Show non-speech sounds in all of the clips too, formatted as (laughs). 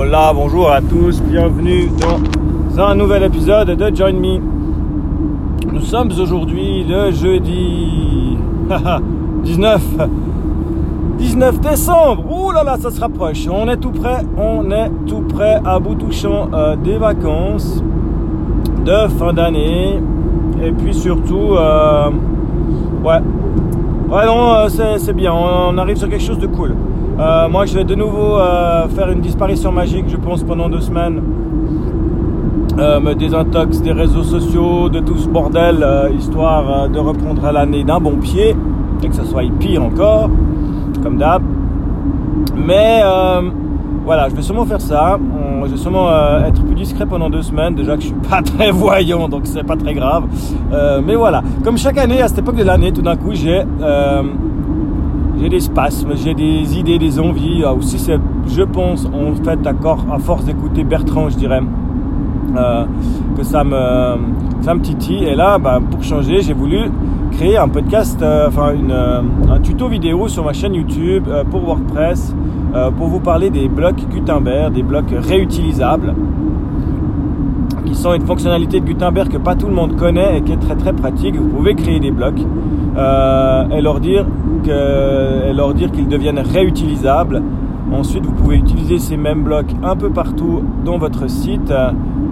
Bonjour à tous, bienvenue dans un nouvel épisode de Join Me. Nous sommes aujourd'hui le jeudi (laughs) 19 19 décembre. Ouh là là, ça se rapproche. On est tout prêt, on est tout prêt à bout touchant euh, des vacances de fin d'année et puis surtout euh, ouais euh, c'est bien on, arrive sur quelque chose de cool euh, moi je vais de nouveau faire une disparition magique je pense pendant deux semaines me désintox des réseaux sociaux de tout ce bordel histoire de reprendre à l'année d'un bon pied et que ça soit pire encore comme d'hab mais voilà, je vais sûrement faire ça. je vais sûrement euh, être plus discret pendant deux semaines. Déjà que je suis (laughs) pas très voyant, donc c'est pas très grave. Euh, mais voilà, comme chaque année, à cette époque de l'année, tout d'un coup, j'ai euh, j'ai des spasmes, j'ai des idées, des envies. aussi, c'est, je pense, en fait, à force d'écouter Bertrand, je dirais, que ça me, ça me titille. Et là, bah, pour changer, j'ai voulu créer un podcast, enfin un tuto vidéo sur ma chaîne YouTube pour WordPress euh, pour vous parler des blocs Gutenberg, des blocs réutilisables, sont une fonctionnalité de Gutenberg que pas tout le monde connaît et qui est très très pratique. Vous pouvez créer des blocs euh, et leur dire que, leur dire qu'ils deviennent réutilisables. Ensuite, vous pouvez utiliser ces mêmes blocs un peu partout dans votre site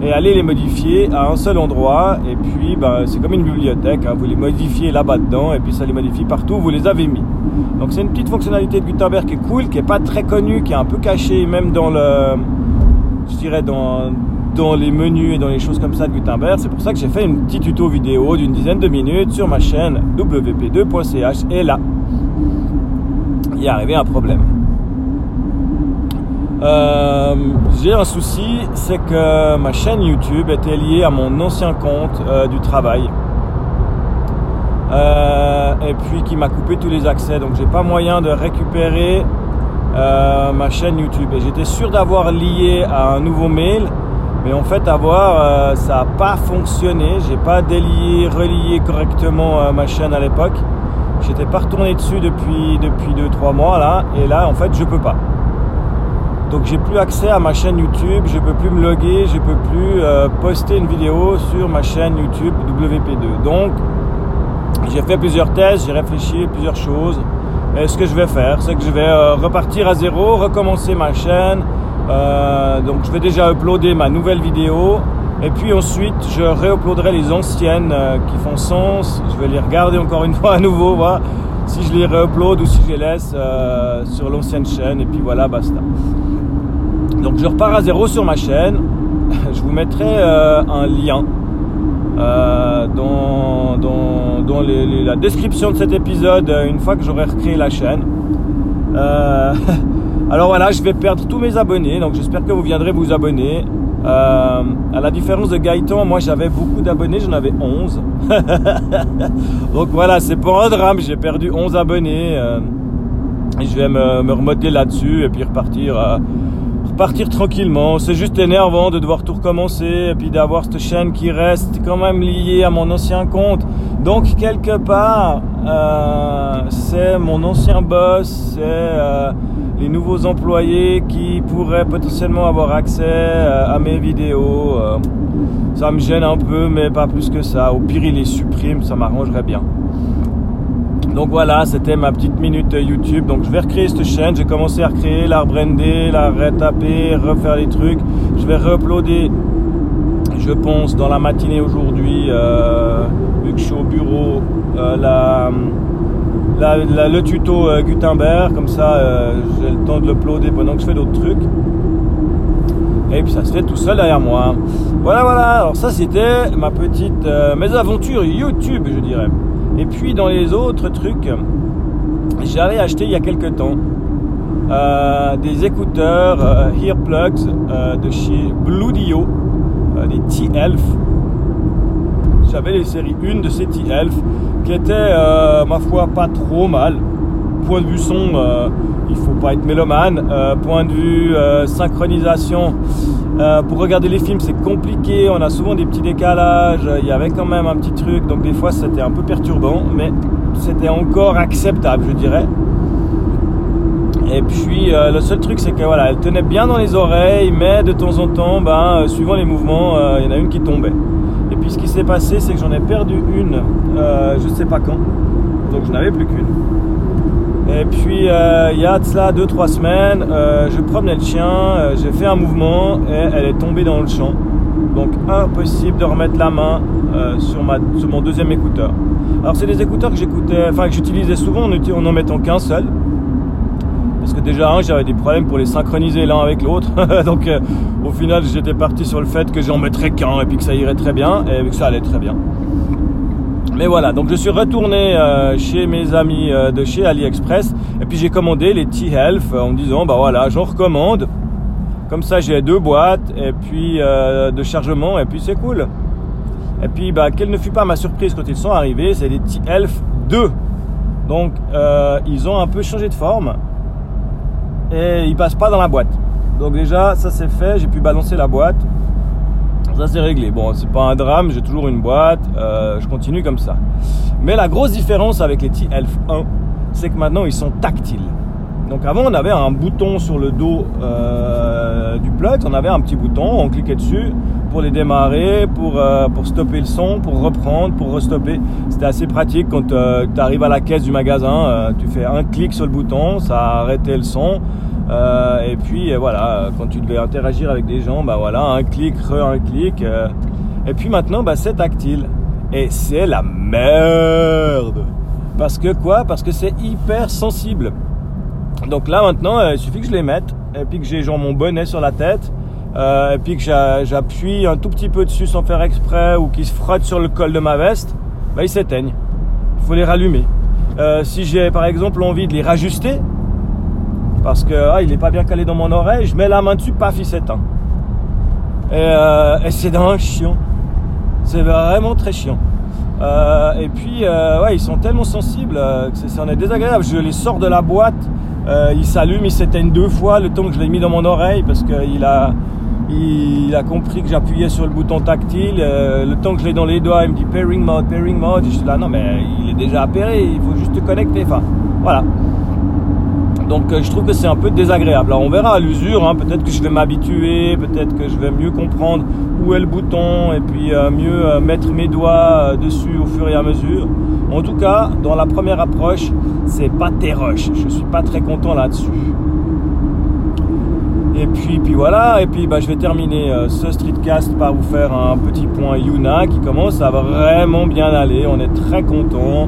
et aller les modifier à un seul endroit. Et puis, ben, c'est comme une bibliothèque. Hein. vous les modifiez là-bas dedans et puis ça les modifie partout où vous les avez mis. Donc, c'est une petite fonctionnalité de Gutenberg qui est cool, qui est pas très connue, qui est un peu cachée même dans le, je dirais dans dans les menus et dans les choses comme ça de Gutenberg. C'est pour ça que j'ai fait une petite tuto vidéo d'une dizaine de minutes sur ma chaîne wp2.ch. Et là, il est arrivé un problème. Euh, j'ai un souci, c'est que ma chaîne YouTube était liée à mon ancien compte euh, du travail. Euh, et puis qui m'a coupé tous les accès. Donc j'ai pas moyen de récupérer ma chaîne YouTube. Et j'étais sûr d'avoir lié à un nouveau mail. Mais en fait, avoir, ça n'a pas fonctionné. J'ai pas délié, relié correctement ma chaîne à l'époque. J'étais pas retourné dessus depuis depuis 2-3 mois là. Et là, en fait, je peux pas. Donc j'ai plus accès à ma chaîne YouTube, je peux plus me loguer, je peux plus euh, poster une vidéo sur ma chaîne YouTube WP2. Donc j'ai fait plusieurs tests, j'ai réfléchi à plusieurs choses. Et ce que je vais faire, c'est que je vais euh, repartir à zéro, recommencer ma chaîne. Euh, donc je vais déjà uploader ma nouvelle vidéo. Et puis ensuite, je réuploaderai les anciennes qui font sens. Je vais les regarder encore une (laughs) fois à nouveau, voir si je les réupload ou si je les laisse sur l'ancienne chaîne. Et puis voilà, basta. Donc je repars à zéro sur ma chaîne. (laughs) Je vous mettrai euh, un lien euh, dans, dans, la description de cet épisode euh, une fois que j'aurai recréé la chaîne. (laughs) alors voilà, je vais perdre tous mes abonnés, donc j'espère que vous viendrez vous abonner. à la différence de Gaëtan, moi j'avais beaucoup d'abonnés, j'en avais 11. (laughs) donc voilà, c'est pas un drame, j'ai perdu 11 abonnés. et je vais me, me là-dessus et puis repartir partir tranquillement. C'est juste énervant de devoir tout recommencer et puis d'avoir cette chaîne qui reste quand même liée à mon ancien compte. Donc quelque part, euh, c'est mon ancien boss, c'est euh, les nouveaux employés qui pourraient potentiellement avoir accès euh, à mes vidéos. ça me gêne un peu, mais pas plus que ça. Au pire, il les supprime, ça m'arrangerait bien. Donc voilà, c'était ma petite minute YouTube. Donc je vais recréer cette chaîne. J'ai commencé à recréer, la rebrander, la retaper, refaire les trucs. Je vais réuploader, je pense, dans la matinée aujourd'hui, euh, vu que je suis au bureau, euh, la, le tuto euh, Gutenberg. Comme ça, j'ai le temps de l'uploader pendant que je fais d'autres trucs. Et puis ça se fait tout seul derrière moi. Voilà, voilà. Alors ça, c'était ma petite mes aventures YouTube, je dirais. Et puis dans les autres trucs, j'avais acheté il y a quelques temps euh, des écouteurs euh, Earplugs euh, de chez Bluedio, des T-Elf. J'avais les séries 1 de ces T-Elf qui étaient, ma foi, pas trop mal. Point de vue son, il faut pas être mélomane. point de vue synchronisation, euh, pour regarder les films, c'est compliqué. On a souvent des petits décalages. Il y avait quand même un petit truc. Donc, des fois, c'était un peu perturbant. Mais c'était encore acceptable, je dirais. Et puis euh, le seul truc c'est que voilà, elle tenait bien dans les oreilles, mais de temps en temps, ben, euh, suivant les mouvements, euh, il y en a une qui tombait. Ce qui s'est passé, c'est que j'en ai perdu une, je ne sais pas quand, donc je n'avais plus qu'une. Et puis il y a de cela 2-3 semaines, je promenais le chien, j'ai fait un mouvement et elle est tombée dans le champ. Donc impossible de remettre la main sur, ma, sur mon deuxième écouteur. Alors c'est des écouteurs que j'écoutais, enfin que j'utilisais souvent en n'en mettant qu'un seul. Parce que déjà, j'avais des problèmes pour les synchroniser l'un avec l'autre. (laughs) Donc, euh, au final, j'étais parti sur le fait que j'en mettrais qu'un et puis que ça irait très bien. Et que ça allait très bien. Mais voilà, donc je suis retourné euh, chez mes amis euh, de chez AliExpress. Et puis j'ai commandé les T-Health en me disant, bah voilà, j'en recommande. Comme ça, j'ai deux boîtes et puis de chargement et puis c'est cool. Et puis, bah, quelle ne fut pas ma surprise quand ils sont arrivés, c'est les T-Elf 2. Donc, ils ont un peu changé de forme et il passe pas dans la boîte. Donc déjà, ça c'est fait, j'ai pu balancer la boîte. Ça c'est réglé. Bon, c'est pas un drame, j'ai toujours une boîte, euh, je continue comme ça. Mais la grosse différence avec les T-Elf 1, c'est que maintenant ils sont tactiles. Donc avant on avait un bouton sur le dos euh, du plug, on avait un petit bouton, on cliquait dessus pour les démarrer, pour, euh, pour stopper le son, pour reprendre, pour restopper. C'était assez pratique quand euh, tu arrives à la caisse du magasin, tu fais un clic sur le bouton, ça a le son. et puis voilà, quand tu devais interagir avec des gens, bah voilà, un clic, re un clic. et puis maintenant, bah, c'est tactile. Et c'est la merde. Parce que quoi? Parce que c'est hyper sensible. Donc là maintenant, euh, il suffit que je les mette et puis que j'ai genre mon bonnet sur la tête euh, et puis que j'appuie un tout petit peu dessus sans faire exprès ou qu'ils se frottent sur le col de ma veste, bah, ils s'éteignent. Il faut les rallumer. Euh, si j'ai par exemple envie de les rajuster, parce que ah, il n'est pas bien calé dans mon oreille, je mets la main dessus, paf, il s'éteint. Et, et c'est d'un chiant. C'est vraiment très chiant. et puis, ouais, ils sont tellement sensibles que ça en est désagréable. Je les sors de la boîte euh, il s'allume, il s'éteigne deux fois le temps que je l'ai mis dans mon oreille parce qu'il a, il a compris que j'appuyais sur le bouton tactile. Euh, le temps que je l'ai dans les doigts, il me dit pairing mode, pairing mode. je suis là, non, mais il est déjà appairé, il faut juste te connecter. Enfin, voilà. Donc euh, je trouve que c'est un peu désagréable. Alors on verra à l'usure, hein. peut-être que je vais m'habituer, peut-être que je vais mieux comprendre où est le bouton et puis euh, mieux euh, mettre mes doigts dessus au fur et à mesure. En tout cas, dans la première approche, c'est pas rush. Je suis pas très content là-dessus. Et puis, puis voilà, et puis bah, je vais terminer ce streetcast par vous faire un petit point Yuna qui commence à vraiment bien aller. On est très content.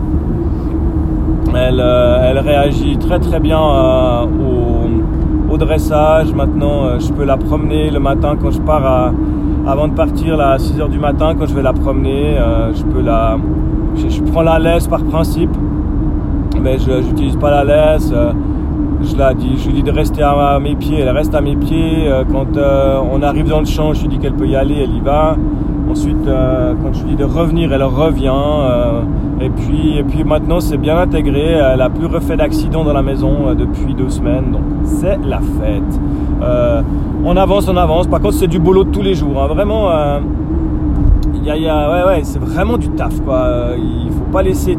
Euh, elle, réagit très très bien euh, au, dressage. Maintenant, euh, je peux la promener le matin quand je pars avant de partir à 6h du matin quand je vais la promener. je peux la, je, prends la laisse par principe, mais je n'utilise pas la laisse. je, lui dis de rester à mes pieds, elle reste à mes pieds. Quand on arrive dans le champ, je lui dis qu'elle peut y aller, elle y va. Ensuite, quand je lui dis de revenir, elle revient. Et puis, et puis maintenant, c'est bien intégré. Elle n'a plus refait d'accident dans la maison euh, depuis deux semaines. Donc, c'est la fête. Euh, on avance, on avance. Par contre, c'est du boulot de tous les jours. Hein. Vraiment, euh, y a, a, ouais, ouais, c'est vraiment du taf. Quoi. Il faut pas laisser,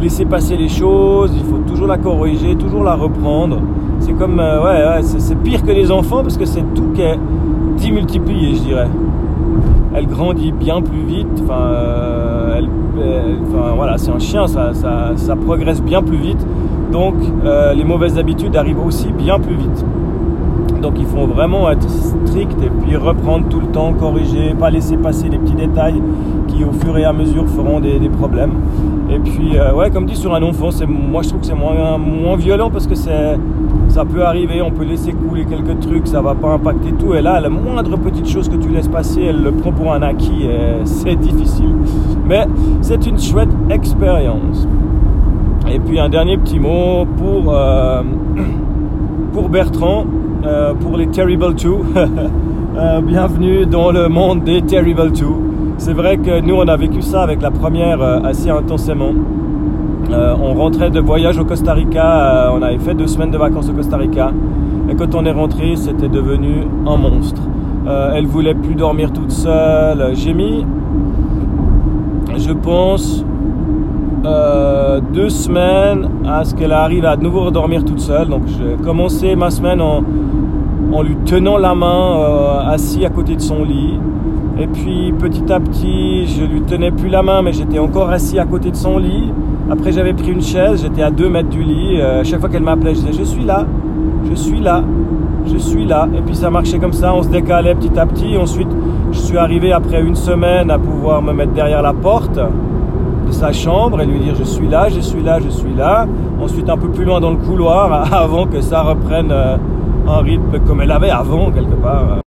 laisser passer les choses. Il faut toujours la corriger, toujours la reprendre. C'est comme, ouais, c'est pire que les enfants parce que c'est tout qui est démultiplié, je dirais. Elle grandit bien plus vite. Enfin voilà, c'est un chien, ça, ça, progresse bien plus vite. Donc euh, les mauvaises habitudes arrivent aussi bien plus vite. Donc il faut vraiment être strict et puis reprendre tout le temps, corriger, pas laisser passer les petits détails au fur et à mesure feront des, problèmes. Et puis euh, ouais, comme dit sur un enfant, moi je trouve que c'est moins, violent parce que c'est ça peut arriver, on peut laisser couler quelques trucs, ça va pas impacter tout. Et là, la moindre petite chose que tu laisses passer, elle le prend pour un acquis et c'est difficile. Mais c'est une chouette expérience. Et puis un dernier petit mot pour, euh, (clears throat) pour Bertrand, euh, pour les Terrible 2. (laughs) Euh, bienvenue dans le monde des Terrible 2. C'est vrai que nous, on a vécu ça avec la première assez intensément. Euh, on rentrait de voyage au Costa Rica, euh, on avait fait deux semaines de vacances au Costa Rica. Et quand on est rentré, c'était devenu un monstre. Euh, elle voulait plus dormir toute seule. J'ai mis, je pense, euh, deux semaines à ce qu'elle arrive à de nouveau redormir toute seule. Donc j'ai commencé ma semaine en, en lui tenant la main euh, assis à côté de son lit. Et puis petit à petit, je lui tenais plus la main, mais j'étais encore assis à côté de son lit. Après, j'avais pris une chaise, j'étais à deux mètres du lit. Euh, chaque fois qu'elle m'appelait, je disais Je suis là, je suis là, je suis là. Et puis ça marchait comme ça, on se décalait petit à petit. Ensuite, je suis arrivé après une semaine à pouvoir me mettre derrière la porte de sa chambre et lui dire Je suis là, je suis là, je suis là. Ensuite, un peu plus loin dans le couloir (laughs) avant que ça reprenne euh, un rythme comme elle avait avant, quelque part.